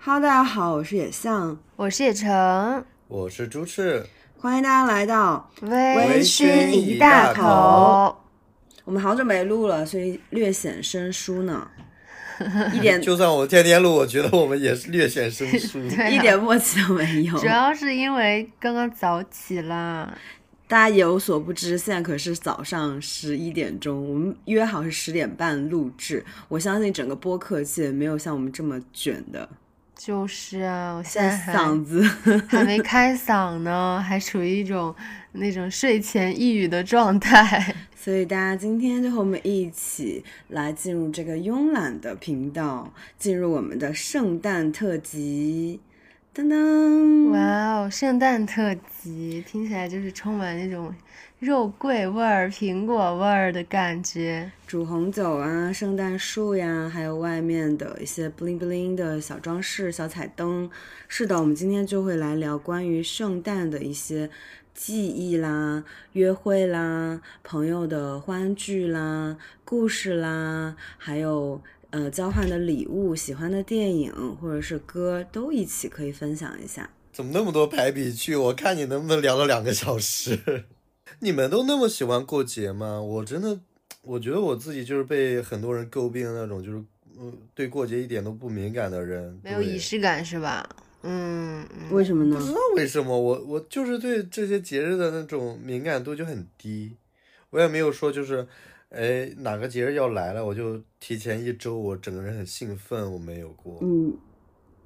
Hello，大家好，我是野象，我是野橙，我是朱赤，欢迎大家来到微醺一大口。我们好久没录了，所以略显生疏呢，一点就算我天天录，我觉得我们也是略显生疏。一点默契都没有。主要是因为刚刚早起啦，大家有所不知，现在可是早上十一点钟，我们约好是十点半录制。我相信整个播客界没有像我们这么卷的，就是啊，我现在还嗓子还没开嗓呢，还处于一种那种睡前抑郁的状态。所以大家今天就和我们一起来进入这个慵懒的频道，进入我们的圣诞特辑。噔噔，哇哦，圣诞特辑听起来就是充满那种肉桂味儿、苹果味儿的感觉。煮红酒啊，圣诞树呀，还有外面的一些 bling bling 的小装饰、小彩灯。是的，我们今天就会来聊关于圣诞的一些记忆啦、约会啦、朋友的欢聚啦、故事啦，还有呃交换的礼物、喜欢的电影或者是歌，都一起可以分享一下。怎么那么多排比句？我看你能不能聊到两个小时。你们都那么喜欢过节吗？我真的，我觉得我自己就是被很多人诟病的那种，就是嗯，对过节一点都不敏感的人。没有仪式感是吧？嗯，嗯为什么呢不？知道为什么，我我就是对这些节日的那种敏感度就很低。我也没有说就是，哎，哪个节日要来了，我就提前一周，我整个人很兴奋，我没有过。嗯，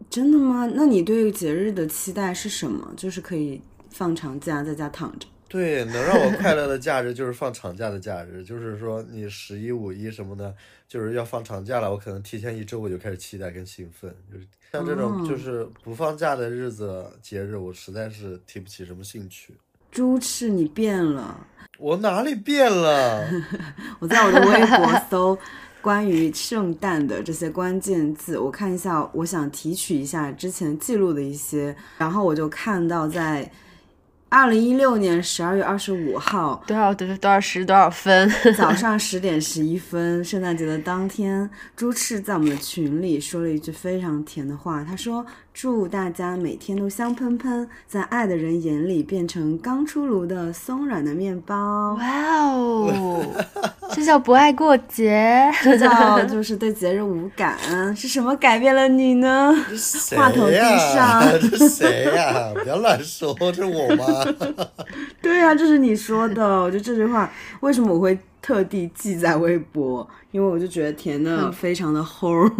真的吗？那你对节日的期待是什么？就是可以放长假在家躺着。对，能让我快乐的假日就是放长假的假日，就是说你十一、五一什么的，就是要放长假了，我可能提前一周我就开始期待跟兴奋，就是像这种哦就是不放假的日子节日，我实在是提不起什么兴趣。猪翅，你变了。我哪里变了？我在我的微博搜关于圣诞的这些关键字，我看一下，我想提取一下之前记录的一些，然后我就看到在二零一六年十二月二十五号多少多少多少时多少分？早上十点十一分，圣诞节的当天，朱赤在我们的群里说了一句非常甜的话，他说：“祝大家每天都香喷喷，在爱的人眼里变成刚出炉的松软的面包。”哇哦，这叫不爱过节。这叫就是对节日无感，是什么改变了你呢？谁话筒递？上这谁呀？不要乱说，这是我吗？对呀、这是你说的。我觉得这句话为什么我会特地记在微博？因为我就觉得甜的非常的齁。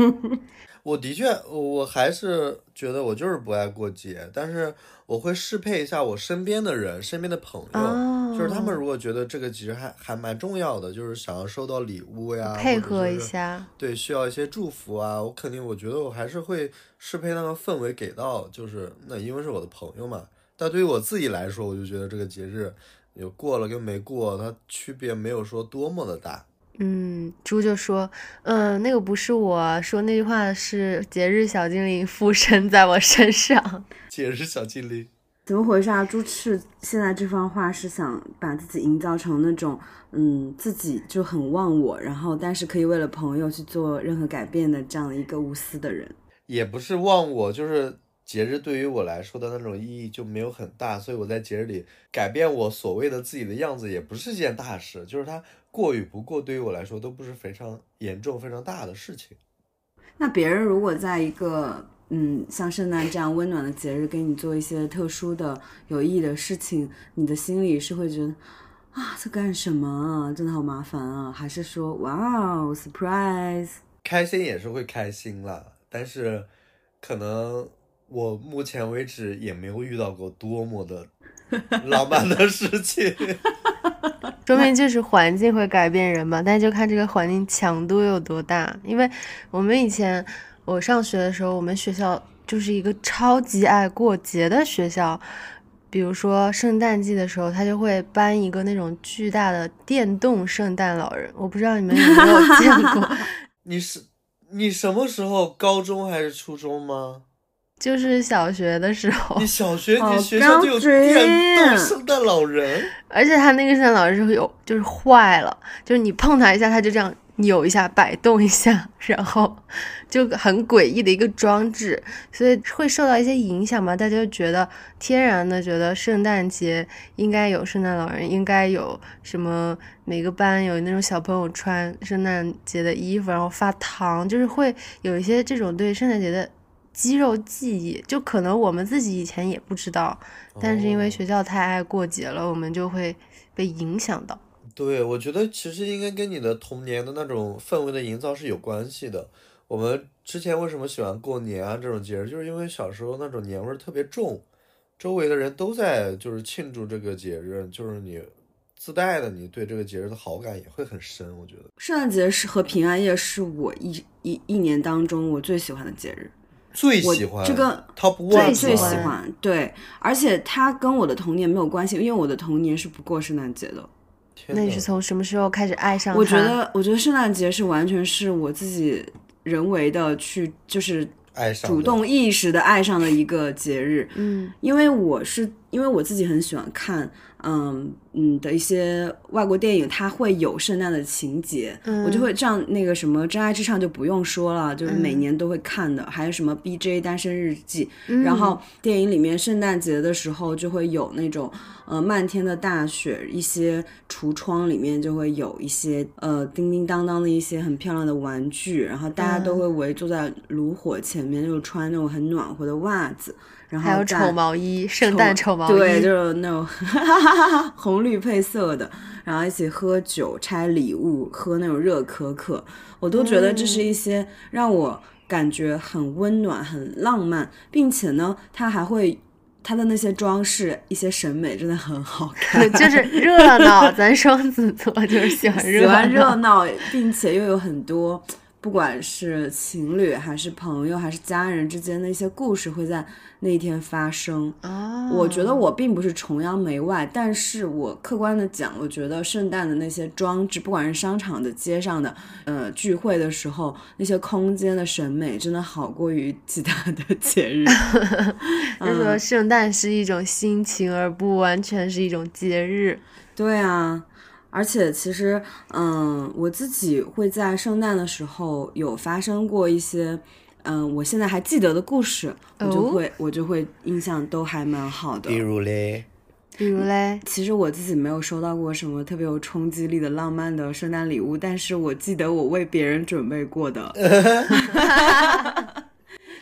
我的确，我还是觉得我就是不爱过节，但是我会适配一下我身边的人、身边的朋友，哦就是他们如果觉得这个节日还还蛮重要的，就是想要收到礼物呀，配合一下，对，需要一些祝福啊，我肯定我觉得我还是会适配那个氛围给到，就是那因为是我的朋友嘛。但对于我自己来说，我就觉得这个节日有过了跟没过，它区别没有说多么的大。嗯，猪就说，嗯，那个不是我说那句话的是节日小精灵附身在我身上。节日小精灵，怎么回事啊？猪翅现在这番话是想把自己营造成那种，嗯，自己就很忘我，然后但是可以为了朋友去做任何改变的这样的一个无私的人。也不是忘我，就是节日对于我来说的那种意义就没有很大，所以我在节日里改变我所谓的自己的样子也不是件大事，就是它过与不过对于我来说都不是非常严重、非常大的事情。那别人如果在一个嗯像圣诞这样温暖的节日给你做一些特殊的有意义的事情，你的心里是会觉得啊在干什么啊，真的好麻烦啊，还是说哇哦 surprise？开心也是会开心啦，但是可能我目前为止也没有遇到过多么的 浪漫的事情。说明就是环境会改变人嘛，但就看这个环境强度有多大。因为我们以前我上学的时候，我们学校就是一个超级爱过节的学校。比如说圣诞季的时候，他就会搬一个那种巨大的电动圣诞老人，我不知道你们有没有见过，你是你什么时候？高中还是初中吗？就是小学的时候你，小学你学校就有电动圣诞老人？而且他那个圣诞老人是有就是坏了，就是你碰他一下，他就这样扭一下、摆动一下，然后就很诡异的一个装置，所以会受到一些影响嘛？大家就觉得天然的觉得圣诞节应该有圣诞老人，应该有什么每个班有那种小朋友穿圣诞节的衣服，然后发糖，就是会有一些这种对圣诞节的肌肉记忆，就可能我们自己以前也不知道，但是因为学校太爱过节了，我们就会被影响到。对，我觉得其实应该跟你的童年的那种氛围的营造是有关系的。我们之前为什么喜欢过年啊这种节日，就是因为小时候那种年味儿特别重，周围的人都在就是庆祝这个节日，就是你自带的你对这个节日的好感也会很深。我觉得圣诞节是和平安夜是我一一一年当中我最喜欢的节日，我最喜欢这个 top 最 one 最喜欢。对，而且它跟我的童年没有关系，因为我的童年是不过圣诞节的。那你是从什么时候开始爱上它？我觉得，我觉得圣诞节是完全是我自己人为的去，就是爱上主动意识的爱上的一个节日。嗯，因为我是因为我自己很喜欢看，嗯嗯的一些外国电影，它会有圣诞的情节，我就会这样那个什么《真爱至上》就不用说了，就是每年都会看的，还有什么《B J 单身日记》然后电影里面圣诞节的时候就会有那种呃漫天的大雪，一些橱窗里面就会有一些呃叮叮当当的一些很漂亮的玩具，然后大家都会围坐在炉火前面，就穿那种很暖和的袜子。然后还有丑毛衣，圣诞丑毛衣，对，就是那种 红绿配色的，然后一起喝酒、拆礼物、喝那种热可可，我都觉得这是一些让我感觉很温暖、很浪漫，并且呢，它还会它的那些装饰、一些审美真的很好看，就是 热闹。咱双子座就是喜欢喜热欢热闹。闹，并且又有很多。不管是情侣还是朋友还是家人之间的一些故事会在那一天发生，啊，我觉得我并不是崇洋媚外，但是我客观的讲，我觉得圣诞的那些装置，不管是商场的、街上的，呃，聚会的时候，那些空间的审美真的好过于其他的 节日。就说圣诞是一种心情，而不完全是一种节日。对啊，而且其实，嗯，我自己会在圣诞的时候有发生过一些，嗯，我现在还记得的故事，我就哦会、我就会印象都还蛮好的比。如嘞，比如嘞，其实我自己没有收到过什么特别有冲击力的浪漫的圣诞礼物，但是我记得我为别人准备过的。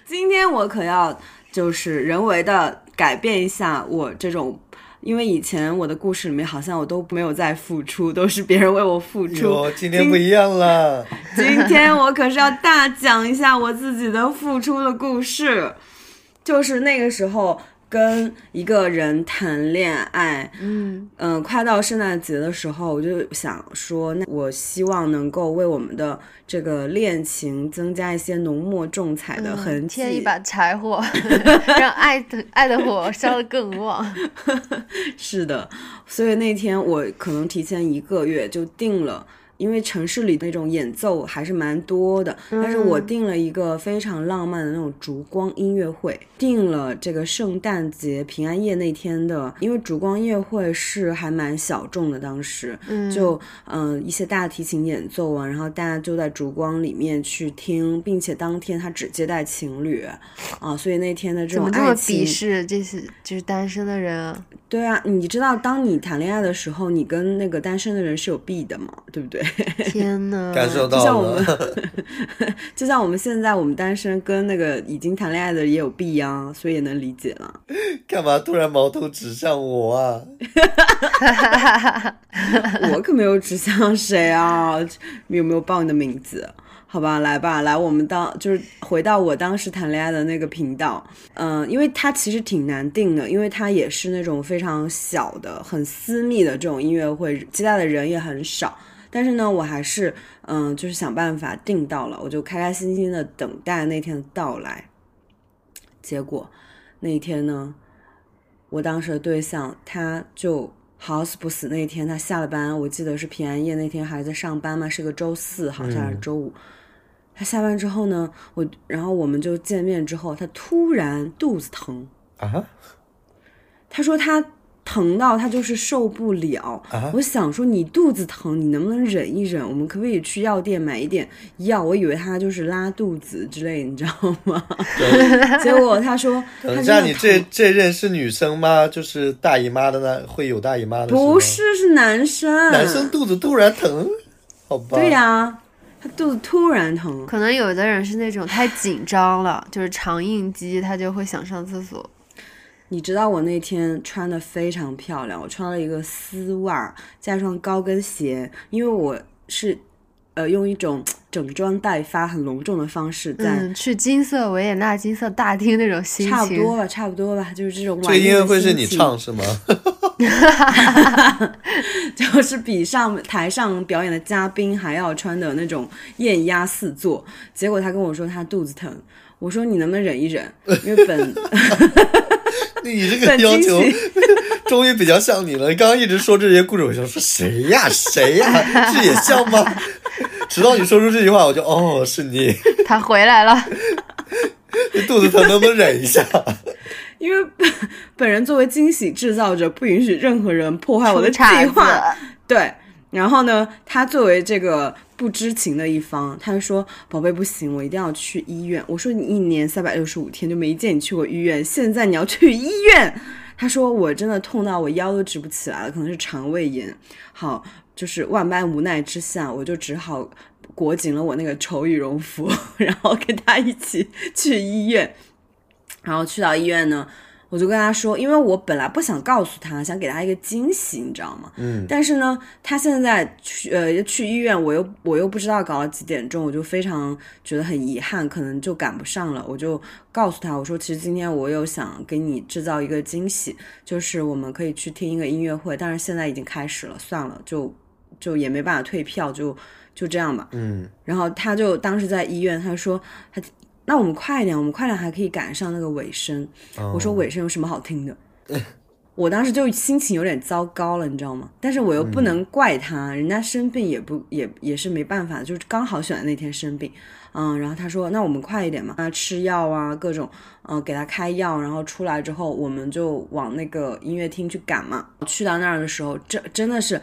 今天我可要就是人为的改变一下我这种，因为以前我的故事里面好像我都没有在付出，都是别人为我付出。哟，今天不一样了。今天我可是要大讲一下我自己的付出的故事，就是那个时候跟一个人谈恋爱，嗯，嗯，快到圣诞节的时候，我就想说，那我希望能够为我们的这个恋情增加一些浓墨重彩的痕迹。添一把柴火，让爱的爱的火烧得更旺。是的，所以那天我可能提前一个月就定了。因为城市里那种演奏还是蛮多的，但是我订了一个非常浪漫的那种烛光音乐会，订了这个圣诞节平安夜那天的，因为烛光音乐会是还蛮小众的，当时，就嗯、呃一些大提琴演奏啊，然后大家就在烛光里面去听，并且当天他只接待情侣。啊，所以那天的这种怎么这么鄙视这些就是单身的人啊？对啊，你知道，当你谈恋爱的时候，你跟那个单身的人是有弊的嘛，对不对？天呐，感受就像我到了们，就像我们现在我们单身跟那个已经谈恋爱的也有弊啊、所以也能理解了。干嘛突然矛头指向我啊？我可没有指向谁啊，有没有报你的名字？好吧，来吧，来，我们当就是回到我当时谈恋爱的那个频道，嗯、因为它其实挺难定的，因为它也是那种非常小的、很私密的这种音乐会，接待的人也很少。但是呢，我还是嗯、就是想办法定到了，我就开开心心的等待那天的到来。结果那一天呢，我当时的对象他就好死不死，那天他下了班，我记得是平安夜那天还在上班嘛，是个周四，好像是周五。他下班之后呢，我然后我们就见面之后，他突然肚子疼，啊？他说他疼到他就是受不了。啊我想说你肚子疼，你能不能忍一忍？我们可不可以去药店买一点药？我以为他就是拉肚子之类，你知道吗？结果他说他等一下，你这这任是女生吗？就是大姨妈的呢会有大姨妈的？不是是男生，男生肚子突然疼，好吧？对呀、他肚子突然疼。可能有的人是那种太紧张了，就是肠应激，他就会想上厕所。你知道我那天穿的非常漂亮，我穿了一个丝袜加上高跟鞋，因为我是呃用一种整装待发、很隆重的方式在。嗯，去金色维也纳金色大厅那种心情，差不多吧，差不多吧，就是这种这个音乐晚宴的会是你唱是吗？就是比上台上表演的嘉宾还要穿的那种艳压四座。结果他跟我说他肚子疼，我说你能不能忍一忍？因为本 你这个要求喜终于比较像你了。刚刚一直说这些故事，我想说谁呀 谁呀，这也像吗？直到你说出这句话，我就哦是你，他回来了。你肚子疼能不能忍一下？因为本本人作为惊喜制造者，不允许任何人破坏我的计划。对，然后呢，他作为这个不知情的一方，他就说：“宝贝，不行，我一定要去医院。”我说：“你一年三百六十五天就没见你去过医院，现在你要去医院？”他说：“我真的痛到我腰都直不起来了，可能是肠胃炎。”好，就是万般无奈之下，我就只好裹紧了我那个丑羽绒服，然后跟他一起去医院。然后去到医院呢，我就跟他说，因为我本来不想告诉他，想给他一个惊喜，你知道吗？嗯，但是呢，他现在去呃去医院，我又我又不知道搞到几点钟，我就非常觉得很遗憾，可能就赶不上了。我就告诉他，我说其实今天我有想给你制造一个惊喜，就是我们可以去听一个音乐会，但是现在已经开始了，算了，就就也没办法退票，就就这样吧。嗯，然后他就当时在医院，他说他那我们快一点，我们快点还可以赶上那个尾声。哦我说尾声有什么好听的？我当时就心情有点糟糕了，你知道吗？但是我又不能怪他，人家生病也不也也是没办法，就是刚好选的那天生病。嗯，然后他说那我们快一点嘛，啊吃药啊各种，嗯给他开药，然后出来之后我们就往那个音乐厅去赶嘛。去到那儿的时候，这真的是。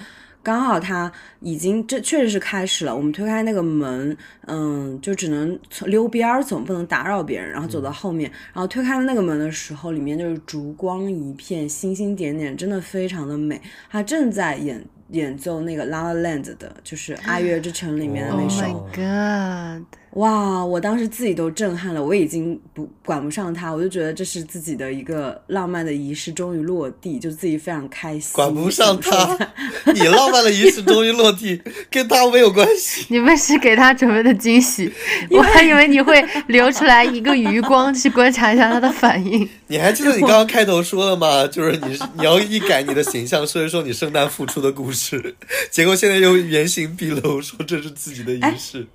刚好他已经这确实是开始了，我们推开那个门，嗯，就只能从溜边儿走，不能打扰别人，然后走到后面，然后推开那个门的时候，里面就是烛光一片，星星点点，真的非常的美。他正在演演奏那个《La La Land》的，就是《爱乐之城》里面的 Oh 那首。my god！哇，我当时自己都震撼了，我已经不管不上他，我就觉得这是自己的一个浪漫的仪式终于落地，就自己非常开心。管不上他，你浪漫的仪式终于落地，跟他没有关系。你们是给他准备的惊喜，我还以为你会留出来一个余光去观察一下他的反应。你还记得你刚刚开头说了吗？就是你你要一改你的形象，说一说你圣诞付出的故事，结果现在又原形毕露，说这是自己的仪式。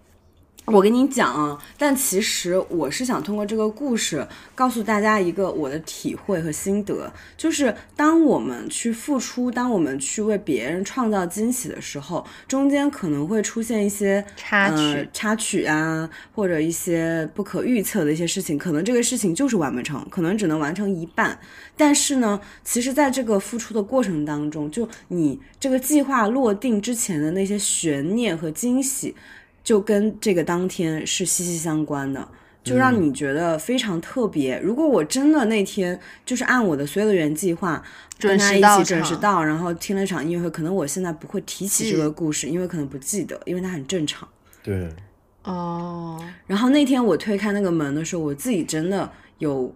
我跟你讲啊，但其实我是想通过这个故事告诉大家一个我的体会和心得，就是当我们去付出，当我们去为别人创造惊喜的时候，中间可能会出现一些插曲呃、插曲啊，或者一些不可预测的一些事情，可能这个事情就是完不成，可能只能完成一半。但是呢，其实在这个付出的过程当中，就你这个计划落定之前的那些悬念和惊喜。就跟这个当天是息息相关的，就让你觉得非常特别。如果我真的那天就是按我的所有的原计划跟他一起准时到，然后听了一场音乐会，可能我现在不会提起这个故事，因为可能不记得，因为它很正常。对，哦，然后那天我推开那个门的时候，我自己真的有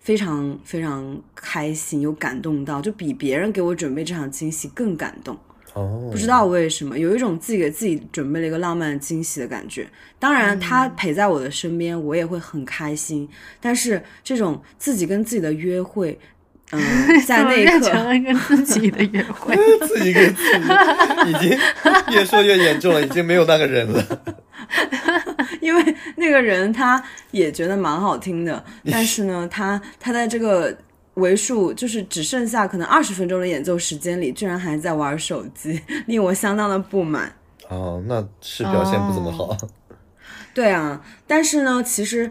非常非常开心，有感动到，就比别人给我准备这场惊喜更感动。哦，不知道为什么，有一种自己给自己准备了一个浪漫惊喜的感觉。当然，他陪在我的身边，我也会很开心。但是，这种自己跟自己的约会，嗯、在那一刻成刻，了跟自己的约会。自己跟自己已经越说越严重了，已经没有那个人了。因为那个人他也觉得蛮好听的，但是呢，他他在这个为数就是只剩下可能二十分钟的演奏时间里，居然还在玩手机，令我相当的不满。哦，那是表现不怎么好。对啊，但是呢，其实，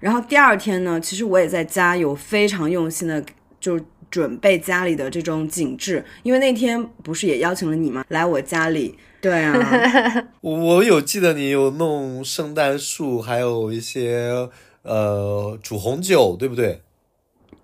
然后第二天呢，其实我也在家有非常用心的就准备家里的这种景致，因为那天不是也邀请了你吗？来我家里，对啊，我有记得你有弄圣诞树，还有一些呃煮红酒，对不对？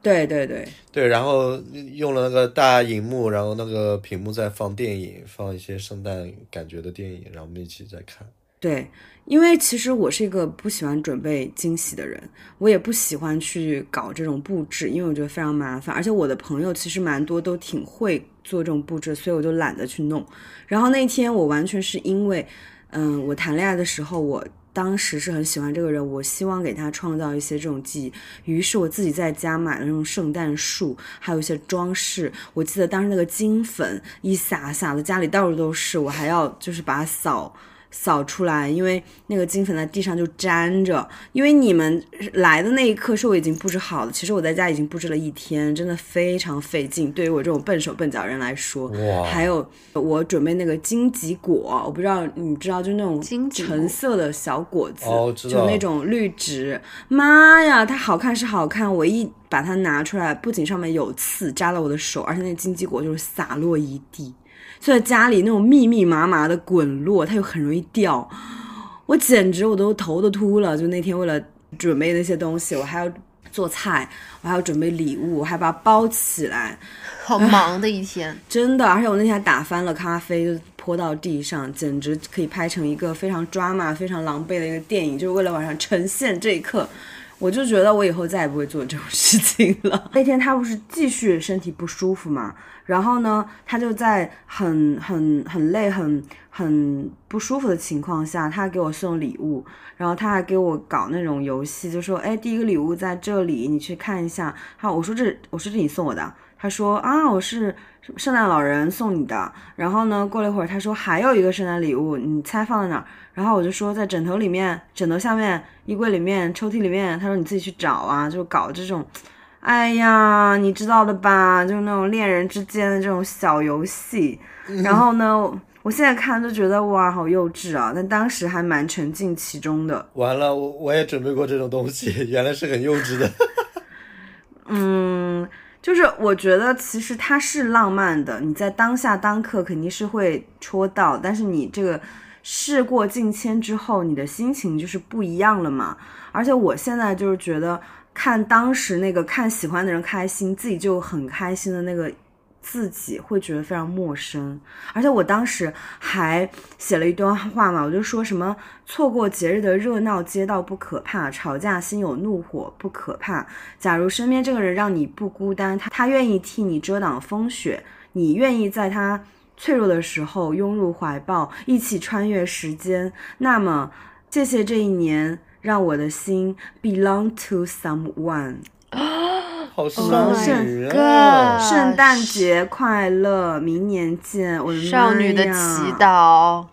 对对对对，然后用了那个大荧幕，然后那个屏幕在放电影，放一些圣诞感觉的电影，然后我们一起在看。对，因为其实我是一个不喜欢准备惊喜的人，我也不喜欢去搞这种布置，因为我觉得非常麻烦。而且我的朋友其实蛮多都挺会做这种布置，所以我就懒得去弄。然后那天我完全是因为，嗯，我谈恋爱的时候我。当时是很喜欢这个人，我希望给他创造一些这种记忆，于是我自己在家买了那种圣诞树，还有一些装饰。我记得当时那个金粉一撒，撒的家里到处都是，我还要就是把扫。扫出来，因为那个金粉在地上就粘着。因为你们来的那一刻是我已经布置好了，其实我在家已经布置了一天，真的非常费劲。对于我这种笨手笨脚人来说，还有我准备那个荆棘果，我不知道你知道，就那种橙色的小果子，就那种绿植。妈呀，它好看是好看，我一把它拿出来，不仅上面有刺扎了我的手，而且那荆棘果就是洒落一地。在家里那种密密麻麻的滚落，它又很容易掉，我简直我都头都秃了。就那天为了准备那些东西，我还要做菜，我还要准备礼物，我还把它包起来，好忙的一天，真的。而且我那天还打翻了咖啡，就泼到地上，简直可以拍成一个非常抓马、非常狼狈的一个电影，就是为了晚上呈现这一刻。我就觉得我以后再也不会做这种事情了。那天他不是继续身体不舒服嘛？然后呢，他就在很很很累、很很不舒服的情况下，他给我送礼物，然后他还给我搞那种游戏，就说：“哎，第一个礼物在这里，你去看一下。”好，我说这我说这你送我的，他说啊，我是圣诞老人送你的。然后呢，过了一会儿，他说还有一个圣诞礼物，你猜放在哪儿？然后我就说在枕头里面、枕头下面、衣柜里面、抽屉里面。他说你自己去找啊，就搞这种。哎呀，你知道的吧，就是那种恋人之间的这种小游戏。然后呢，我现在看都觉得哇，好幼稚啊！但当时还蛮沉浸其中的。完了，我我也准备过这种东西，原来是很幼稚的。嗯，就是我觉得其实它是浪漫的，你在当下当刻肯定是会戳到，但是你这个事过境迁之后，你的心情就是不一样了嘛。而且我现在就是觉得。看当时那个看喜欢的人开心，自己就很开心的那个自己，会觉得非常陌生。而且我当时还写了一段话嘛，我就说什么错过节日的热闹街道不可怕，吵架心有怒火不可怕。假如身边这个人让你不孤单，他他愿意替你遮挡风雪，你愿意在他脆弱的时候拥入怀抱，一起穿越时间，那么谢谢这一年。让我的心 belong to someone。好少女啊！圣诞节快乐，明年见！我的少女的祈祷，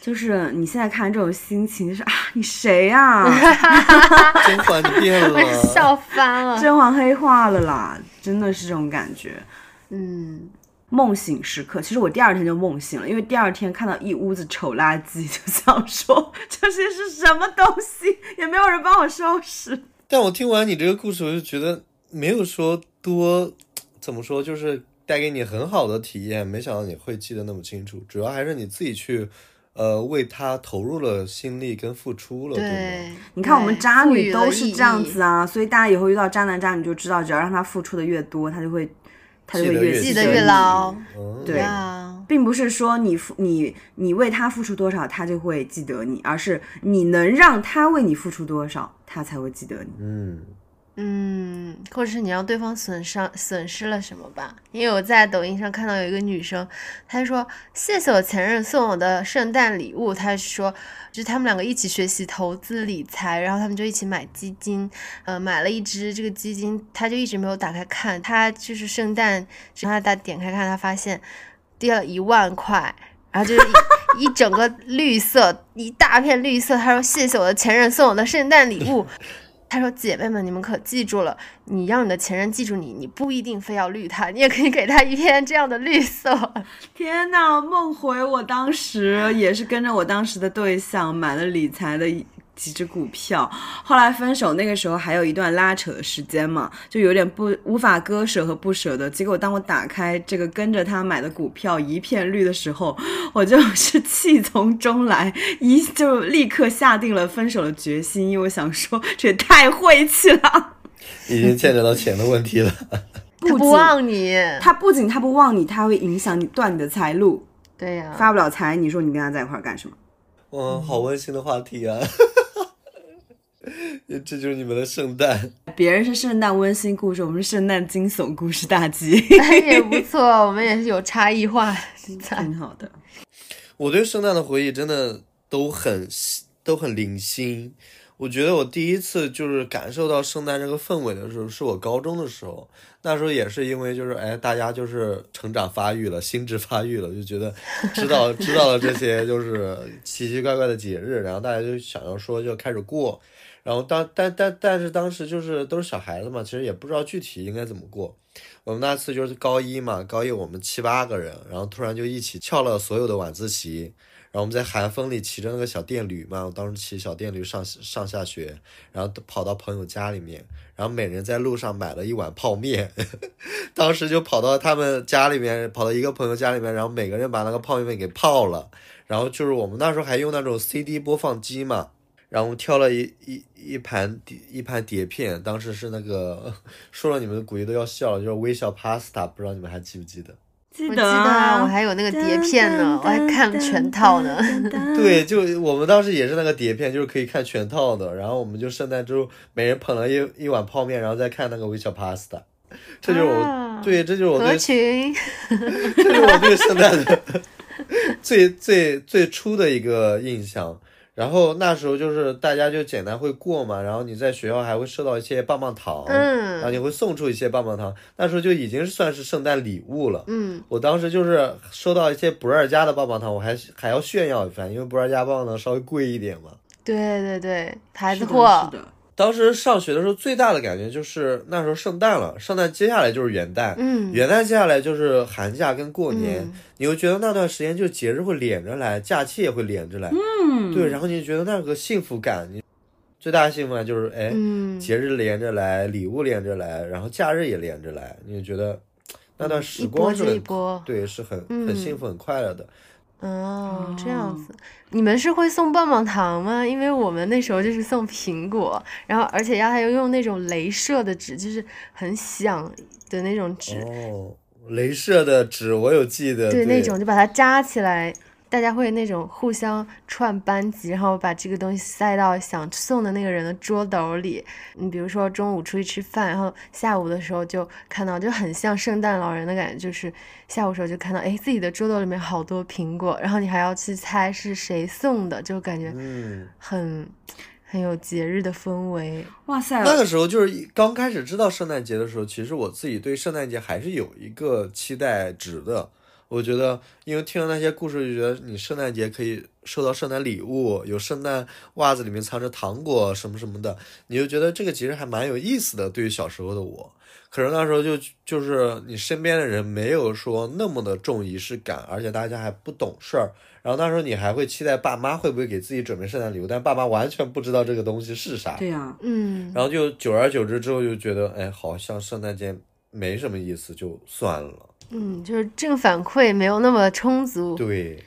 就是你现在看这种心情，就是啊，你谁呀？甄嬛变了，笑翻了，甄嬛黑化了啦！真的是这种感觉，嗯。梦醒时刻，其实我第二天就梦醒了，因为第二天看到一屋子丑垃圾，就想说这些是什么东西，也没有人帮我收拾。但我听完你这个故事，我就觉得没有说多，怎么说，就是带给你很好的体验。没想到你会记得那么清楚，主要还是你自己去，呃，为他投入了心力跟付出了。对，你看我们渣女都是这样子啊，所以大家以后遇到渣男渣女就知道，只要让他付出的越多，他就会。他就会越记得越牢，对，并不是说你付你你为他付出多少，他就会记得你，而是你能让他为你付出多少，他才会记得你。嗯。嗯，或者是你让对方损伤损失了什么吧？因为我在抖音上看到有一个女生，她说谢谢我前任送我的圣诞礼物。她说，就是他们两个一起学习投资理财，然后他们就一起买基金，呃，买了一只这个基金，她就一直没有打开看。她就是圣诞，然后她点开看，她发现跌了一万块，然后就是一 一整个绿色，一大片绿色。她说谢谢我的前任送我的圣诞礼物。他说：“姐妹们，你们可记住了，你让你的前任记住你，你不一定非要绿他，你也可以给他一片这样的绿色。”天呐，梦回我当时也是跟着我当时的对象买了理财的几只股票。后来分手那个时候还有一段拉扯的时间嘛，就有点不无法割舍和不舍得。结果当我打开这个跟着他买的股票一片绿的时候，我就是气从中来，一就立刻下定了分手的决心，因为我想说这也太晦气了。已经牵扯到钱的问题了。他不忘你，他不仅他不忘你，他会影响你断你的财路。对呀、发不了财，你说你跟他在一块儿干什么？嗯，好温馨的话题啊！这就是你们的圣诞。别人是圣诞温馨故事，我们是圣诞惊悚故事大集，也不错，我们也是有差异化在。挺好的。我对圣诞的回忆真的都很都很零星。我觉得我第一次就是感受到圣诞这个氛围的时候，是我高中的时候。那时候也是因为就是哎，大家就是成长发育了，心智发育了，就觉得知道知道了这些就是奇奇怪怪的节日，然后大家就想要说就开始过。然后当但但但是当时就是都是小孩子嘛，其实也不知道具体应该怎么过。我们那次就是高一嘛，高一我们七八个人，然后突然就一起翘了所有的晚自习。然后我们在寒风里骑着那个小电驴嘛，我当时骑小电驴上上下学，然后跑到朋友家里面，然后每人在路上买了一碗泡面，当时就跑到他们家里面，跑到一个朋友家里面，然后每个人把那个泡面给泡了，然后就是我们那时候还用那种 CD 播放机嘛，然后挑了一一一盘碟一盘碟片，当时是那个 说了你们估计都要笑了，就是微笑 Pasta，不知道你们还记不记得？记我记得啊，我还有那个碟片呢，我还看全套呢。对，就我们当时也是那个碟片，就是可以看全套的。然后我们就圣诞之后，每人捧了一一碗泡面，然后再看那个微笑 Pasta。这就是我、啊对，这就是我合对，群，这就是我对圣诞的 最最最初的一个印象。然后那时候就是大家就简单会过嘛，然后你在学校还会收到一些棒棒糖，嗯然后嗯你会送出一些棒棒糖，那时候就已经算是圣诞礼物了。嗯，我当时就是收到一些不二家的棒棒糖，我还还要炫耀一番，因为不二家棒棒糖稍微贵一点嘛。对对对，牌子是的货是，的，当时上学的时候，最大的感觉就是那时候圣诞了，圣诞接下来就是元旦，嗯。元旦接下来就是寒假跟过年，嗯。你会觉得那段时间就节日会连着来，假期也会连着来，嗯，对，然后你就觉得那个幸福感，你最大的幸福感就是哎，嗯，节日连着来，礼物连着来，然后假日也连着来，你就觉得那段时光是很一波。对，是很嗯。很幸福、很快乐的。哦，这样子，你们是会送棒棒糖吗？因为我们那时候就是送苹果，然后而且要还要用那种镭射的纸，就是很响的那种纸，哦，镭射的纸我有记得，对，那种就把它扎起来，大家会那种互相串班级，然后把这个东西塞到想送的那个人的桌斗里。你比如说中午出去吃饭，然后下午的时候就看到，就很像圣诞老人的感觉，就是下午时候就看到，哎，自己的桌斗里面好多苹果，然后你还要去猜是谁送的，就感觉嗯，很很有节日的氛围。哇塞，那个时候就是一刚开始知道圣诞节的时候，其实我自己对圣诞节还是有一个期待值的。我觉得，因为听了那些故事，就觉得你圣诞节可以收到圣诞礼物，有圣诞袜子里面藏着糖果什么什么的，你就觉得这个其实还蛮有意思的。对于小时候的我，可是那时候就就是你身边的人没有说那么的重仪式感，而且大家还不懂事儿。然后那时候你还会期待爸妈会不会给自己准备圣诞礼物，但爸妈完全不知道这个东西是啥。对呀、嗯，然后就久而久之之后就觉得，哎，好像圣诞节没什么意思，就算了。嗯，就是正反馈没有那么充足。对，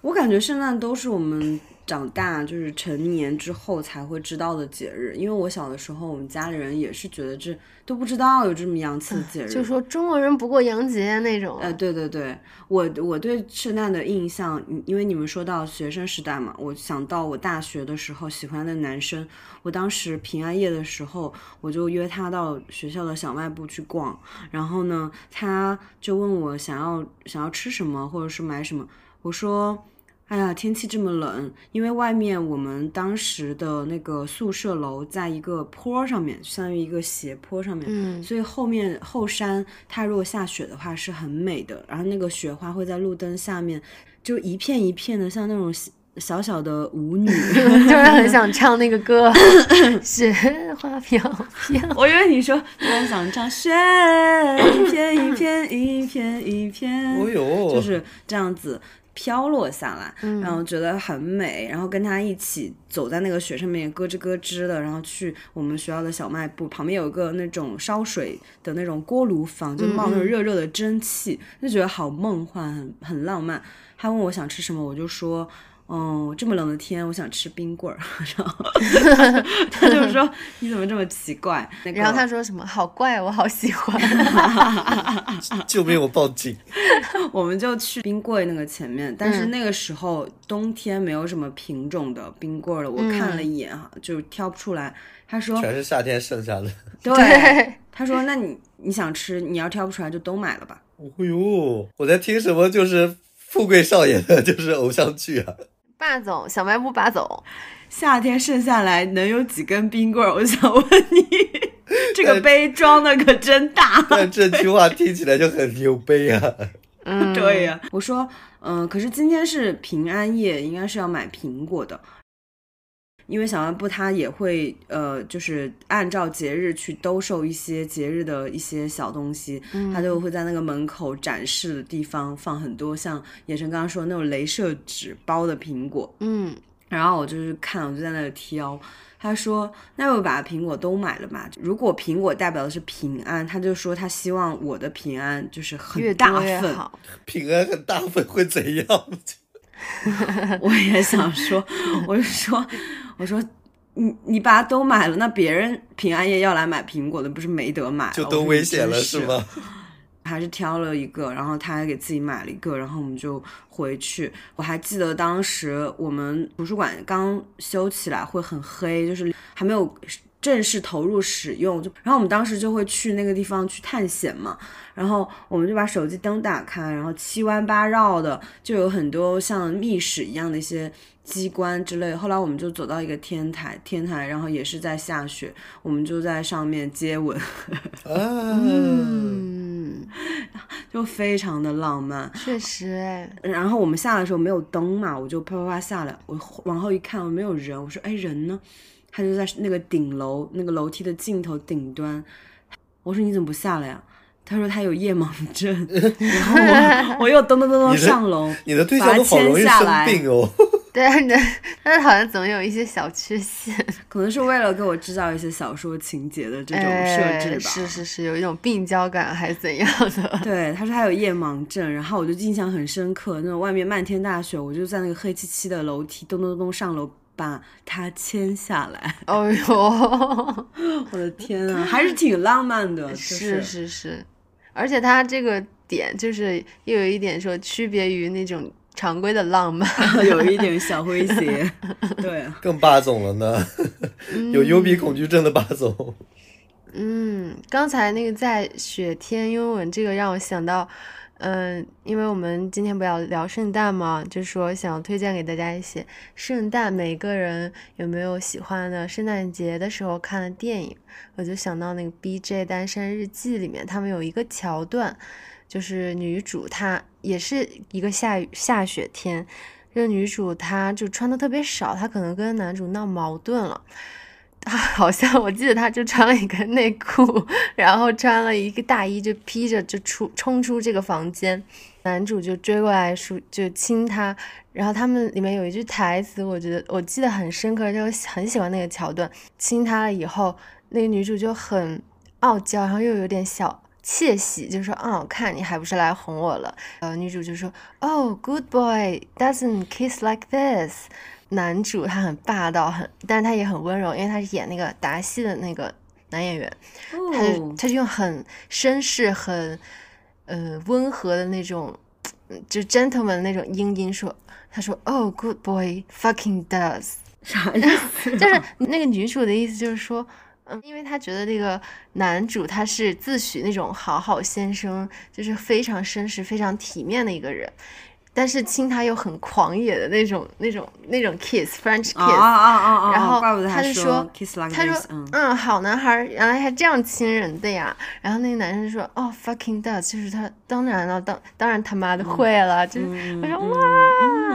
我感觉圣诞都是我们长大就是成年之后才会知道的节日，因为我小的时候，我们家里人也是觉得这都不知道有这么洋气的节日，就说中国人不过洋节那种。呃，对对对，我我对圣诞的印象，因因为你们说到学生时代嘛，我想到我大学的时候喜欢的男生，我当时平安夜的时候，我就约他到学校的小卖部去逛，然后呢，他就问我想要想要吃什么，或者是买什么，我说。哎呀，天气这么冷，因为外面我们当时的那个宿舍楼在一个坡上面，相当于一个斜坡上面，嗯所以后面后山它如果下雪的话是很美的，然后那个雪花会在路灯下面就一片一片的，像那种小小小的舞女。就是很想 唱那个歌，雪花飘飘。我以为你说突然想唱雪一片一片一片一片，哦哟，就是这样子。飘落下来，嗯然后觉得很美，然后跟他一起走在那个雪上面，咯吱咯吱的，然后去我们学校的小卖部旁边有一个那种烧水的那种锅炉房，就冒那种热热的蒸汽，就觉得好梦幻，很很浪漫。他问我想吃什么，我就说。嗯，这么冷的天，我想吃冰棍儿。然后 他就说：“你怎么这么奇怪？”那个、然后他说什么好怪，我好喜欢。救命！我报警。我们就去冰柜那个前面，但是嗯那个时候、冬天没有什么品种的冰棍了，我看了一眼哈，就挑不出来。他说全是夏天剩下的。：“对。对，他说：“那你你想吃，你要挑不出来就都买了吧。哦呦，我在听什么？就是富贵少爷的，就是偶像剧啊。霸总，小卖部霸总，夏天剩下来能有几根冰棍儿？我想问你，这个杯装的可真大。但这句话听起来就很牛杯啊。嗯，对呀、我说，嗯、可是今天是平安夜，应该是要买苹果的，因为小卖部它也会，呃，就是按照节日去兜售一些节日的一些小东西，它就会在那个门口展示的地方放很多像野生刚刚说的那种镭射纸包的苹果，嗯，然后我就是看，我就在那里挑。他说：“那我把苹果都买了吧。如果苹果代表的是平安，他就说他希望我的平安就是很大份。平安很大份会怎样？我也想说，我就说，我说你你把它都买了，那别人平安夜要来买苹果的，不是没得买了？就都危险了是吗？还是挑了一个，然后他还给自己买了一个，然后我们就回去。我还记得当时我们图书馆刚修起来会很黑，就是还没有正式投入使用，就然后我们当时就会去那个地方去探险嘛，然后我们就把手机灯打开，然后七弯八绕的就有很多像密室一样的一些机关之类。后来我们就走到一个天台，天台然后也是在下雪，我们就在上面接吻，啊，嗯，就非常的浪漫。确实哎，然后我们下来的时候没有灯嘛，我就啪啪啪下来，我往后一看，我没有人，我说哎人呢？他就在那个顶楼那个楼梯的尽头顶端，我说你怎么不下来呀？他说他有夜盲症，然后我我又咚咚咚咚上楼，你的对象都好容易生 牵下来病哦。对啊，你的，但是好像总有一些小缺陷，可能是为了给我制造一些小说情节的这种设置吧。哎是是是，有一种病娇感还是怎样的？对，他说他有夜盲症，然后我就印象很深刻，那种外面漫天大雪，我就在那个黑漆漆的楼梯咚咚咚咚上楼，把他牵下来。哦呦，我的天啊，还是挺浪漫的，就是是是，而且他这个点就是又有一点说区别于那种常规的浪漫，有一点小诙谐。对啊，更霸总了呢，有幽闭恐惧症的霸总。嗯，刚才那个在雪天拥吻这个让我想到，嗯，因为我们今天不要聊圣诞嘛，就说想要推荐给大家一些圣诞，每个人有没有喜欢的圣诞节的时候看的电影？我就想到那个《B.J. 单身日记》里面，他们有一个桥段，就是女主她也是一个下雨下雪天，这女主她就穿的特别少，她可能跟男主闹矛盾了。她 好像我记得她就穿了一个内裤，然后穿了一个大衣，就披着就出冲出这个房间，男主就追过来说就亲她，然后他们里面有一句台词，我觉得我记得很深刻，就很喜欢那个桥段，亲她了以后，那个女主就很傲娇，然后又有点小。窃喜，就说：“哦，看你还不是来哄我了。”呃，女主就说：“Oh, good boy doesn't kiss like this。”男主他很霸道，很，但是他也很温柔，因为他是演那个达西的那个男演员，他就哦，他就用很绅士、很呃温和的那种，嗯就 gentleman 那种英音说，他说：“Oh, good boy fucking does。”啥意思？就是那个女主的意思就是说，嗯，因为他觉得那个男主他是自诩那种好好先生，就是非常绅士、非常体面的一个人，但是亲他又很狂野的那种、那种、那种 kiss，French kiss，、啊啊啊啊！然后他就说说 kiss like 他说嗯，嗯，好男孩原来还这样亲人的呀。然后那个男生说，哦，fucking does，就是他当然了，当当然他妈的会了，就是嗯我说嗯哇，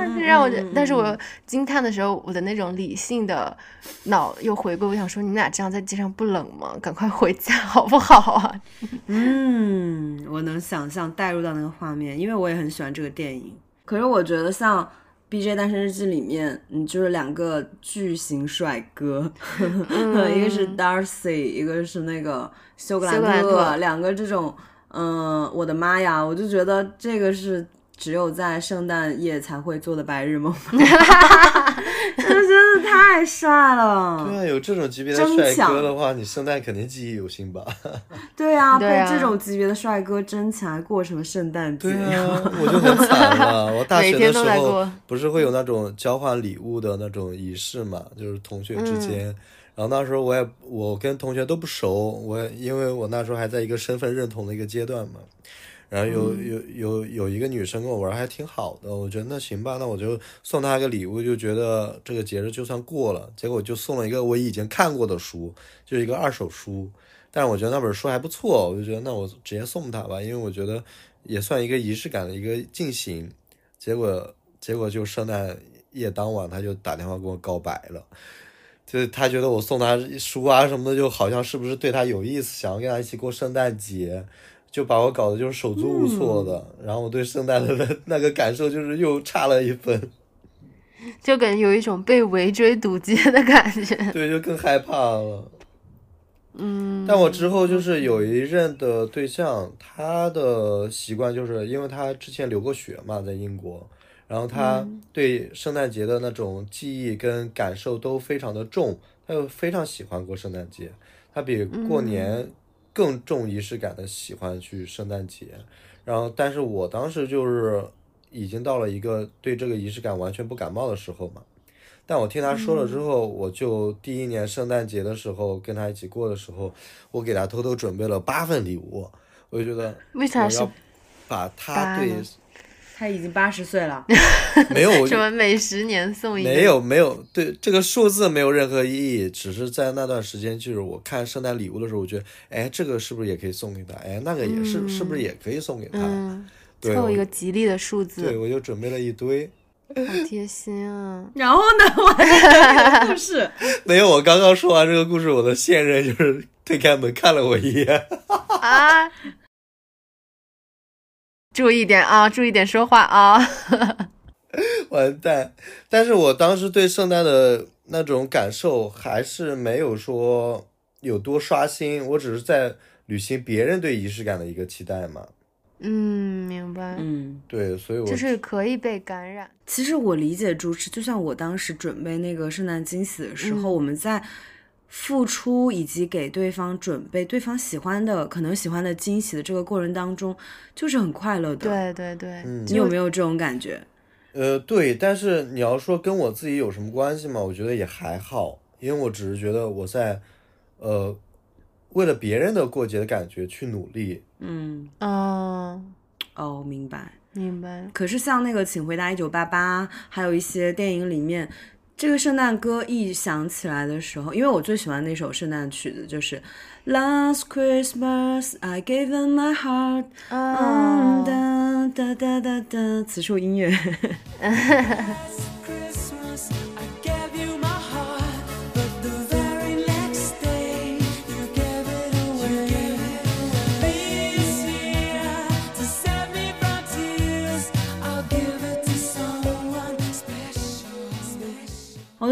嗯这让我但是我嗯惊叹的时候，我的那种理性的脑又回归，我想说，你们俩这样在街上不冷吗？赶快回家好不好啊？嗯，我能想象带入到那个画面，因为我也很喜欢这个电影。可是我觉得像《B J 单身日记》里面，嗯，就是两个巨型帅哥，一个是 Darcy，一个是那个休格兰休格兰特两个这种，嗯、我的妈呀，我就觉得这个是只有在圣诞夜才会做的白日梦，这 真的太帅了。对啊，有这种级别的争帅抢哥的话，你圣诞肯定记忆犹新吧？对啊，对啊被这种级别的帅哥争起来过什么圣诞节对？啊，我就很惨了。我大学每天都的时候 不是会有那种交换礼物的那种仪式嘛，就是同学之间。然后那时候我也我跟同学都不熟，我也因为我那时候还在一个身份认同的一个阶段嘛。然后有有有有一个女生跟我玩儿还挺好的，我觉得那行吧，那我就送她一个礼物，就觉得这个节日就算过了。结果就送了一个我已经看过的书，就是一个二手书，但是我觉得那本书还不错，我就觉得那我直接送她吧，因为我觉得也算一个仪式感的一个进行。结果结果就圣诞夜当晚，她就打电话跟我告白了。就是他觉得我送他书啊什么的，就好像是不是对他有意思，想要跟他一起过圣诞节，就把我搞得就是手足无措的。然后我对圣诞的那 那个感受就是又差了一分，就感觉有一种被围追堵截的感觉。对，就更害怕了。嗯，但我之后就是有一任的对象，他的习惯就是因为他之前留过学嘛，在英国，然后他对圣诞节的那种记忆跟感受都非常的重，他又非常喜欢过圣诞节，他比过年更重仪式感的喜欢去圣诞节。然后，但是我当时就是已经到了一个对这个仪式感完全不感冒的时候嘛。但我听他说了之后，我就第一年圣诞节的时候跟他一起过的时候，我给他偷偷准备了八份礼物，我就觉得为啥是把他对他已经八十岁了，没有什么每十年送一个？没有没有对这个数字没有任何意义，只是在那段时间，就是我看圣诞礼物的时候，我觉得哎，这个是不是也可以送给他？哎，那个也是、是不是也可以送给他？嗯，对凑一个吉利的数字，对，我就准备了一堆。好贴心啊！然后呢，我还讲这个故事，没有，我刚刚说完这个故事，我的现任就是推开门看了我一眼。啊，注意点啊，注意点说话啊！完蛋！但是我当时对圣诞的那种感受还是没有说有多刷新，我只是在履行别人对仪式感的一个期待嘛。嗯，明白，嗯，对，所以我就是可以被感染。其实我理解主持，就像我当时准备那个圣诞惊喜的时候，我们在付出以及给对方准备对方喜欢的、可能喜欢的惊喜的这个过程当中，就是很快乐的。，对对对，嗯你有没有这种感觉？呃对，但是你要说跟我自己有什么关系嘛？我觉得也还好，因为我只是觉得我在呃为了别人的过节的感觉去努力。嗯，哦，哦，明白。明白。可是像那个《请回答一九八八》，还有一些电影里面，这个圣诞歌一响起来的时候，因为我最喜欢那首圣诞曲子就是《Last Christmas I Gave My Heart》，嗯哦，哒哒哒哒哒，此处音乐。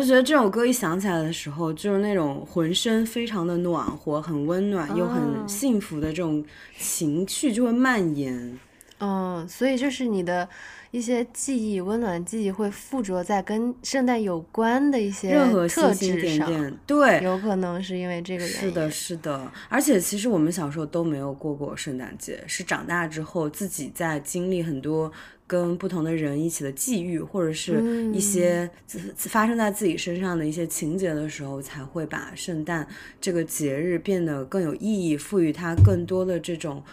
觉得这首歌一想起来的时候，就是那种浑身非常的暖和、很温暖又很幸福的这种情绪就会蔓延。嗯，所以就是你的一些记忆，温暖记忆会附着在跟圣诞有关的一些任何特质上，点点，对，有可能是因为这个原因。是的，是的，而且其实我们小时候都没有过过圣诞节，是长大之后自己在经历很多跟不同的人一起的际遇，或者是一些发生在自己身上的一些情节的时候，才会把圣诞这个节日变得更有意义，赋予它更多的这种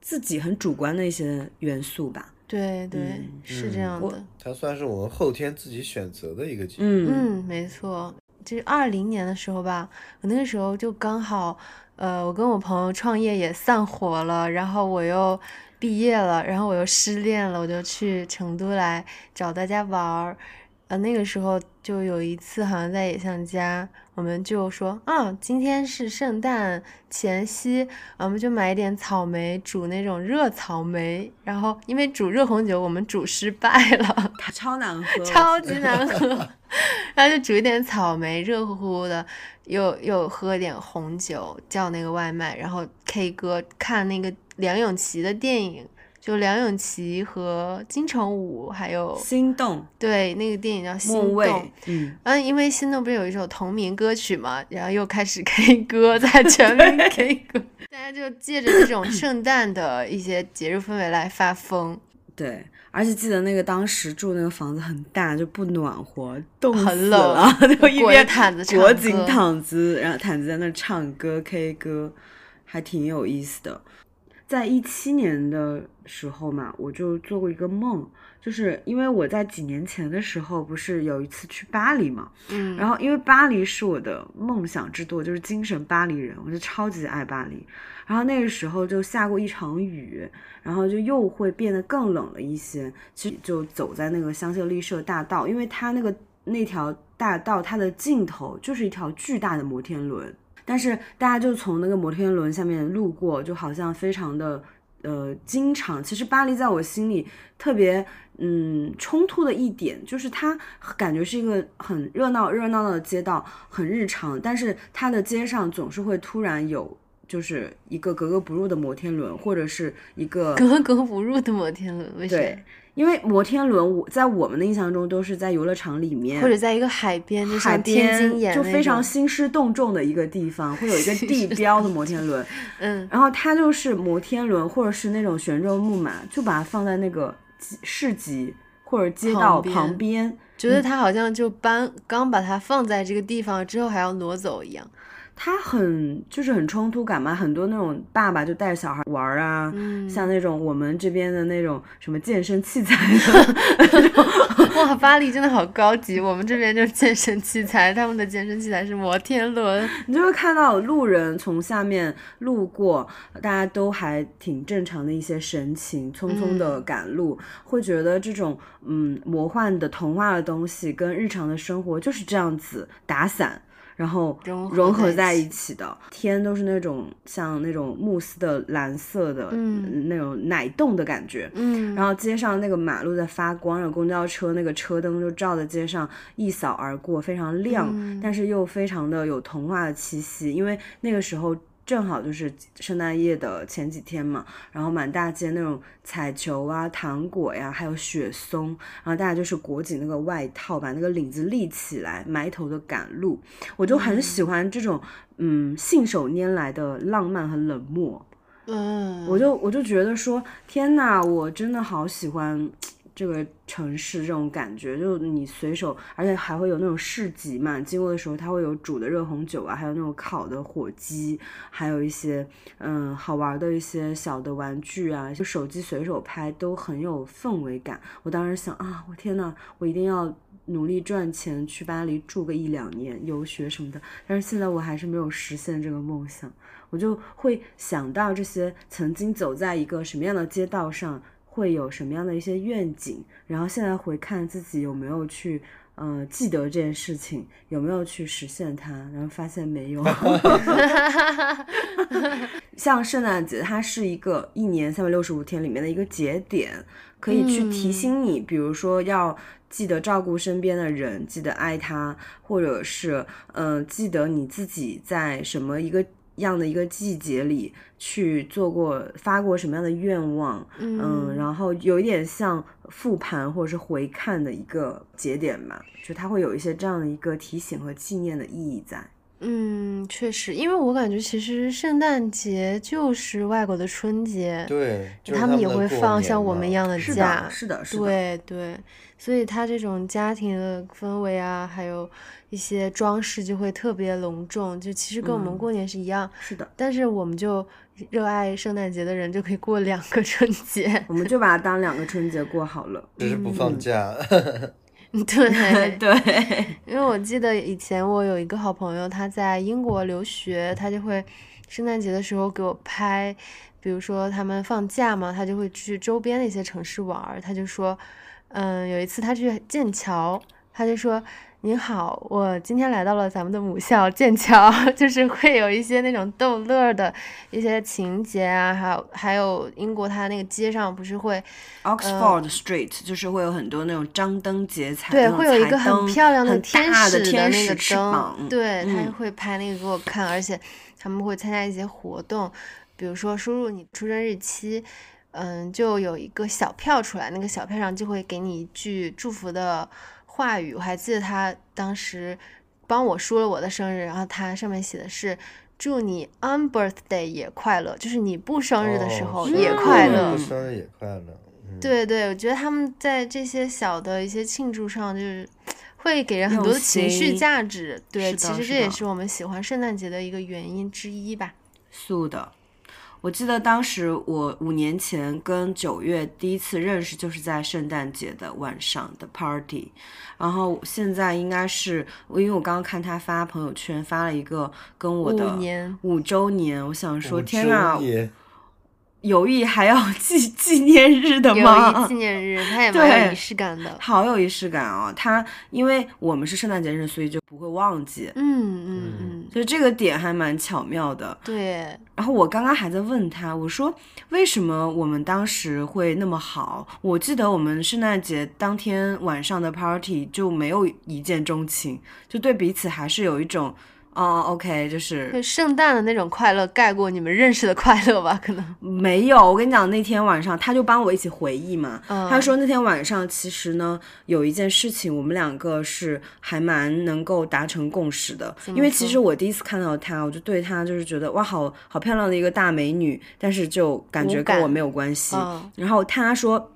自己很主观的一些元素吧。对对，是这样的。它算是我们后天自己选择的一个节日。嗯嗯，没错，就是二零年的时候吧，我那个时候就刚好，呃，我跟我朋友创业也散伙了，然后我又毕业了，然后我又失恋了，我就去成都来找大家玩儿。呃，那个时候就有一次，好像在野象家，我们就说，啊，今天是圣诞前夕，我们就买一点草莓煮那种热草莓，然后因为煮热红酒我们煮失败了，它超难喝，超级 难喝，然后就煮一点草莓，热乎乎的，又又喝点红酒，叫那个外卖，然后 K 歌看那个梁咏琪的电影。就梁咏琪和金城武，还有心动，对那个电影叫《心动》，嗯，嗯，因为《心动》不是有一首同名歌曲嘛，然后又开始 K 歌，在全民 K 歌，大家就借着这种圣诞的一些节日氛围来发疯，对，而且记得那个当时住那个房子很大，就不暖和，冻死很冷了，就一边毯子唱裹紧毯子，然后毯子在那唱歌 K 歌，还挺有意思的。在一七年的时候嘛，我就做过一个梦，就是因为我在几年前的时候不是有一次去巴黎嘛，嗯，然后因为巴黎是我的梦想之都，就是精神巴黎人，我就超级爱巴黎。然后那个时候就下过一场雨，然后就又会变得更冷了一些。其实就走在那个香榭丽舍大道，因为它那个那条大道它的尽头就是一条巨大的摩天轮，但是大家就从那个摩天轮下面路过，就好像非常的呃经常。其实巴黎在我心里特别嗯冲突的一点，就是它感觉是一个很热闹热闹的街道，很日常，但是它的街上总是会突然有。就是一个格格不入的摩天轮，或者是一个格格不入的摩天轮，为什么对？，因为摩天轮我在我们的印象中都是在游乐场里面，或者在一个海边，就海边就非常兴师动众的一个地方，会有一个地标的摩天轮，嗯，然后它就是摩天轮或者是那种旋转木马，就把它放在那个市集或者街道旁边，觉得它好像就搬刚把它放在这个地方之后还要挪走一样，它很就是很冲突感嘛，很多那种爸爸就带小孩玩啊，嗯像那种我们这边的那种什么健身器材的 哇，巴黎真的好高级，我们这边就是健身器材，他们的健身器材是摩天轮，你就会看到路人从下面路过，大家都还挺正常的一些神情，匆匆的赶路，会觉得这种嗯魔幻的童话的东西跟日常的生活就是这样子打散。然后融合在在一一起的天都是那种像那种慕斯的蓝色的、嗯那种奶冻的感觉，嗯，然后街上那个马路在发光，然后公交车那个车灯就照在街上一扫而过，非常亮，嗯但是又非常的有童话的气息，因为那个时候。正好就是圣诞夜的前几天嘛，然后满大街那种彩球啊、糖果呀，还有雪松，然后大家就是裹紧那个外套，把那个领子立起来，埋头的赶路。我就很喜欢这种嗯信手拈来的浪漫和冷漠。嗯，我就我就觉得说，天呐，我真的好喜欢这个城市这种感觉，就你随手，而且还会有那种市集嘛，经过的时候它会有煮的热红酒啊，还有那种烤的火鸡，还有一些嗯好玩的一些小的玩具啊，就手机随手拍都很有氛围感。我当时想啊，我天呐，我一定要。努力赚钱去巴黎住个一两年游学什么的，但是现在我还是没有实现这个梦想。我就会想到这些曾经走在一个什么样的街道上，会有什么样的一些愿景，然后现在回看自己有没有去。呃，记得这件事情有没有去实现它？然后发现没有。像圣诞节，它是一个一年三百六十五天里面的一个节点，可以去提醒你，比如说要记得照顾身边的人，记得爱他，或者是嗯、呃记得你自己在什么一个样的一个季节里去做过、发过什么样的愿望，嗯，然后有一点像复盘或者是回看的一个节点吧，就它会有一些这样的一个提醒和纪念的意义在。嗯，确实，因为我感觉其实圣诞节就是外国的春节，对，就是他们也会放像我们一样的是假的，，是的，是的。对对，所以他这种家庭的氛围啊，还有一些装饰就会特别隆重，就其实跟我们嗯过年是一样，是的，但是我们就热爱圣诞节的人就可以过两个春节，我们就把它当两个春节过好了。就是不嗯放假。对 对，因为我记得以前我有一个好朋友，他在英国留学，他就会圣诞节的时候给我拍，比如说他们放假嘛，他就会去周边的一些城市玩儿。他就说，嗯，有一次他去剑桥，他就说。您好，我今天来到了咱们的母校剑桥，就是会有一些那种逗乐的一些情节啊，还有还有英国它那个街上不是会 Oxford Street 就是会有很多那种张灯结彩，对，会有一个很漂亮的天使的那个灯，，对，他嗯会拍那个给我看，而且他们会参加一些活动，比如说输入你出生日期，嗯，就有一个小票出来，那个小票上就会给你一句祝福的话语。我还记得他当时帮我说了我的生日，然后他上面写的是。祝你 on birthday 也快乐，就是你不生日的时候哦也快乐。不生日也快乐。嗯，对对，我觉得他们在这些小的一些庆祝上，就是会给人很多的情绪价值。对，其实这也是我们喜欢圣诞节的一个原因之一吧。素的。我记得当时我五年前跟九月第一次认识，就是在圣诞节的晚上的 party。然后现在应该是，因为我刚刚看他发朋友圈发了一个跟我的五年五周年，我想说天啊周，年友谊还要 纪纪念日的友吗？谊纪念日，他也蛮有对仪式感的。好有仪式感哦！他因为我们是圣诞节日，所以就不会忘记，嗯嗯嗯，所以这个点还蛮巧妙的。对，然后我刚刚还在问他，我说为什么我们当时会那么好？我记得我们圣诞节当天晚上的 party 就没有一见钟情，就对彼此还是有一种哦，OK，就是圣诞的那种快乐盖过你们认识的快乐吧？可能。没有。我跟你讲，那天晚上他就帮我一起回忆嘛，嗯他说那天晚上其实呢有一件事情，我们两个是还蛮能够达成共识的，因为其实我第一次看到他，我就对他就是觉得哇，好好漂亮的一个大美女，但是就感觉跟我没有关系。嗯然后他说。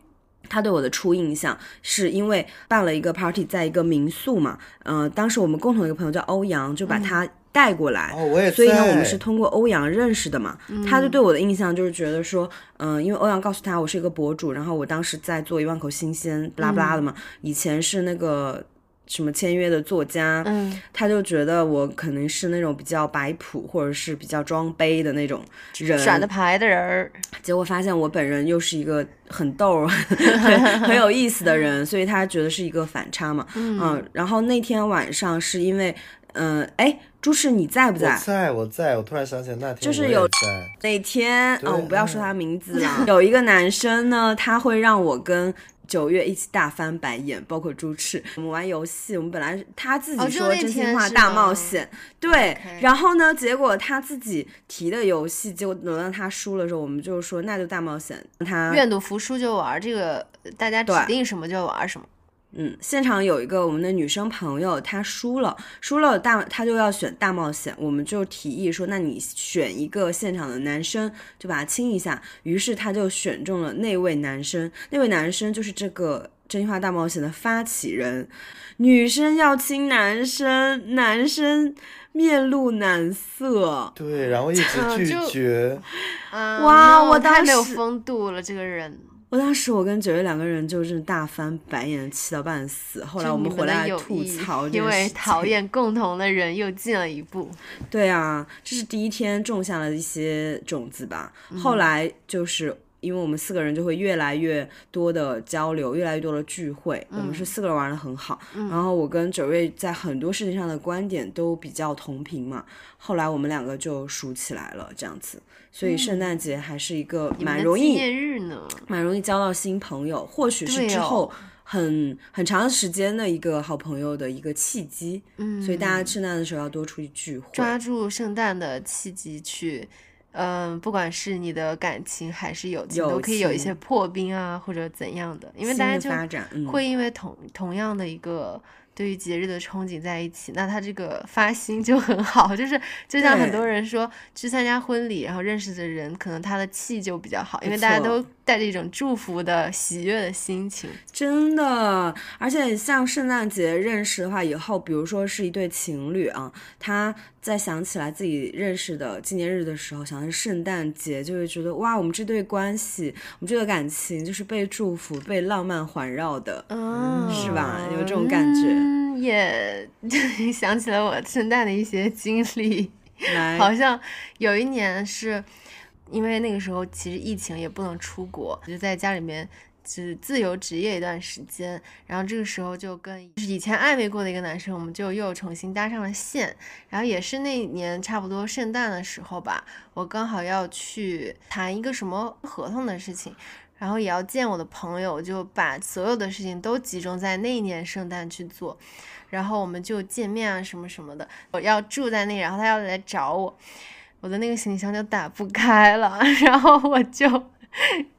他对我的初印象是因为办了一个 party，在一个民宿嘛，嗯、当时我们共同一个朋友叫欧阳，就把他带过来，哦，我也所以呢，我们是通过欧阳认识的嘛。他就对我的印象就是觉得说，嗯、因为欧阳告诉他我是一个博主，然后我当时在做一万口新鲜，不拉不拉的嘛。以前是那个什么签约的作家，嗯，他就觉得我可能是那种比较摆谱或者是比较装杯的那种人，耍的牌的人儿，结果发现我本人又是一个很逗儿、很很有意思的人，所以他觉得是一个反差嘛。嗯，然后那天晚上是因为，嗯、哎，朱氏你在不我在？在，我在，我突然想起来那天就是有在那天，对嗯，我不要说他名字了。有一个男生呢，他会让我跟九月一起大翻白眼，包括朱赤。我们玩游戏，我们本来他自己说真心话大冒险，对然后呢，结果他自己提的游戏，结果轮到他输了的时候，我们就说那就大冒险。他愿赌服输就玩，这个大家指定什么就玩什么。嗯，现场有一个我们的女生朋友，她输了，输了大，她就要选大冒险，我们就提议说，那你选一个现场的男生，就把他亲一下。于是她就选中了那位男生，那位男生就是这个真心话大冒险的发起人。女生要亲男生，男生面露难色。对，然后一直拒绝，啊哇我太没有风度了，这个人。我当时我跟九月两个人就是大翻白眼，气到半死。后来我们回来吐槽因为讨厌共同的人又进了一步。对啊，这是第一天种下了一些种子吧。嗯后来就是因为我们四个人就会越来越多的交流，越来越多的聚会。我们是嗯四个人玩的很好，然后我跟九瑞在很多事情上的观点都比较同频嘛。后来我们两个就熟起来了，这样子。所以圣诞节还是一个蛮容易、的纪念日呢？蛮容易交到新朋友，或许是之后很、很长时间的一个好朋友的一个契机。嗯，所以大家圣诞的时候要多出去聚会。抓住圣诞的契机去，嗯、不管是你的感情还是友情，友都可以有一些破冰啊，或者怎样的，因为大家就会因为同同样的一个。对于节日的憧憬在一起，那他这个发心就很好，就是就像很多人说去参加婚礼，然后认识的人，可能他的气就比较好，因为大家都带着一种祝福的、喜悦的心情。真的，而且像圣诞节认识的话，以后比如说是一对情侣啊，他在想起来自己认识的纪念日的时候，想到是圣诞节，就会觉得哇，我们这对关系，我们这个感情就是被祝福、被浪漫环绕的。嗯，是吧有这种感觉嗯，也 想起了我圣诞的一些经历。来，好像有一年是因为那个时候其实疫情也不能出国，就在家里面只自由职业一段时间，然后这个时候就跟以前暧昧过的一个男生，我们就又重新搭上了线。然后也是那年差不多圣诞的时候吧，我刚好要去谈一个什么合同的事情，然后也要见我的朋友，就把所有的事情都集中在那一年圣诞去做。然后我们就见面啊什么什么的，我要住在那，然后他要来找我，我的那个行李箱就打不开了，然后我就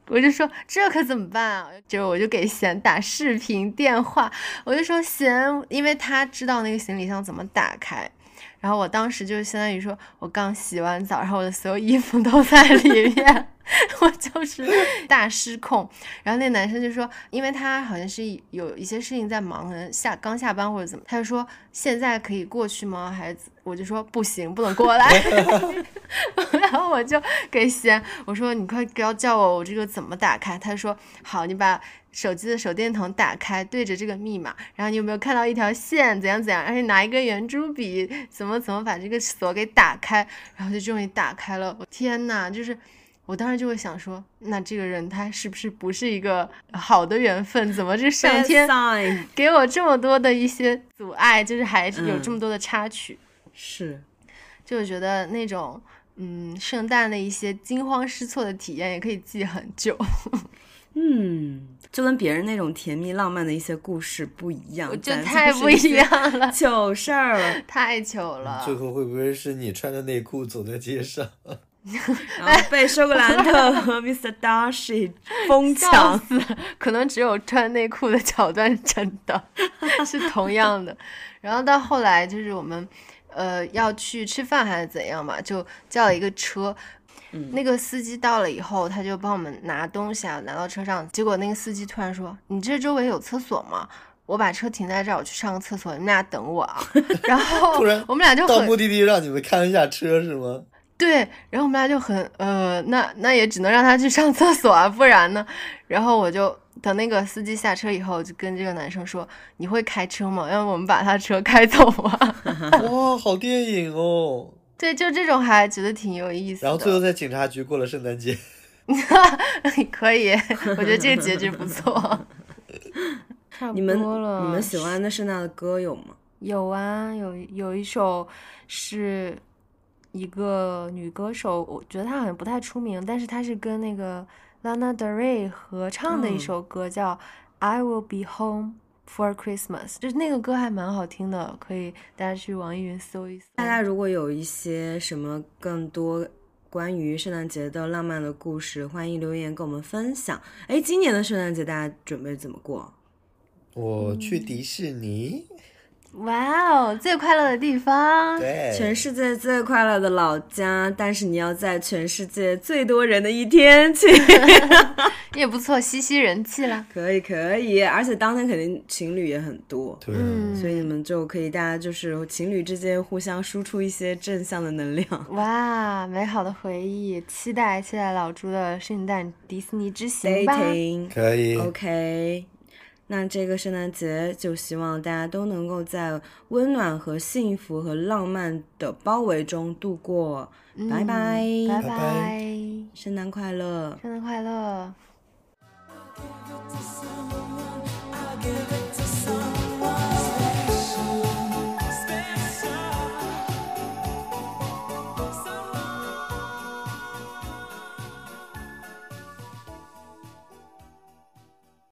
我就说这可怎么办啊？就我就给贤打视频电话，我就说贤，因为他知道那个行李箱怎么打开。然后我当时就相当于说，我刚洗完澡，然后我的所有衣服都在里面，我就是大失控。然后那男生就说，因为他好像是有一些事情在忙，可能下刚下班或者怎么，他就说现在可以过去吗？还是我就说不行，不能过来。然后我就给贤我说你快不要叫我，我这个怎么打开？他说好，你把手机的手电筒打开，对着这个密码，然后你有没有看到一条线？怎样怎样？而且拿一根圆珠笔，怎么怎么把这个锁给打开？然后就终于打开了。我天呐，就是我当时就会想说，那这个人他是不是不是一个好的缘分？怎么这上天给我这么多的一些阻碍，就是还是有这么多的插曲？是，就我觉得那种。嗯，圣诞的一些惊慌失措的体验也可以记很久。嗯，就跟别人那种甜蜜浪漫的一些故事不一样，就咱太不一样了，糗事儿了。太糗了。最后会不会是你穿着内裤走在街上？然后被休格兰特 和 Mr. Darcy 疯笑抢，死，可能只有穿内裤的桥段是真的，是同样的。然后到后来就是我们，呃，要去吃饭还是怎样嘛，就叫了一个车。那个司机到了以后，他就帮我们拿东西啊，拿到车上。结果那个司机突然说：“你这周围有厕所吗？我把车停在这儿，我去上个厕所，你们俩等我啊。”然后突然我们俩就到目的地让你们看一下车是吗？对，然后我们俩就很呃，那那也只能让他去上厕所啊，不然呢？然后我就等那个司机下车以后，就跟这个男生说：“你会开车吗？要不我们把他车开走吧 哇，好电影哦！？”对，就这种还觉得挺有意思的。然后最后在警察局过了圣诞节，可以，我觉得这个结局不错。差不你们多了，你们喜欢的圣诞的歌有吗？有啊，有有一首是一个女歌手，我觉得她好像不太出名，但是她是跟那个 Lana Del Rey 合唱的一嗯首歌，叫《I Will Be Home for Christmas》，就是那个歌还蛮好听的，可以大家去网易云搜一搜。大家如果有一些什么更多关于圣诞节的浪漫的故事，欢迎留言跟我们分享。哎，今年的圣诞节大家准备怎么过？我去迪士尼，哇哦，最快乐的地方，对，全世界最快乐的老家，但是你要在全世界最多人的一天去。也不错，吸吸人气啦。可以可以，而且当天肯定情侣也很多，对所以你们就可以大家就是情侣之间互相输出一些正向的能量。哇，美好的回忆，期待期待老朱的圣诞迪士尼之行吧。dating 可以。OK，那这个圣诞节就希望大家都能够在温暖和幸福和浪漫的包围中度过。嗯拜拜拜拜拜拜，圣诞快乐！圣诞快乐。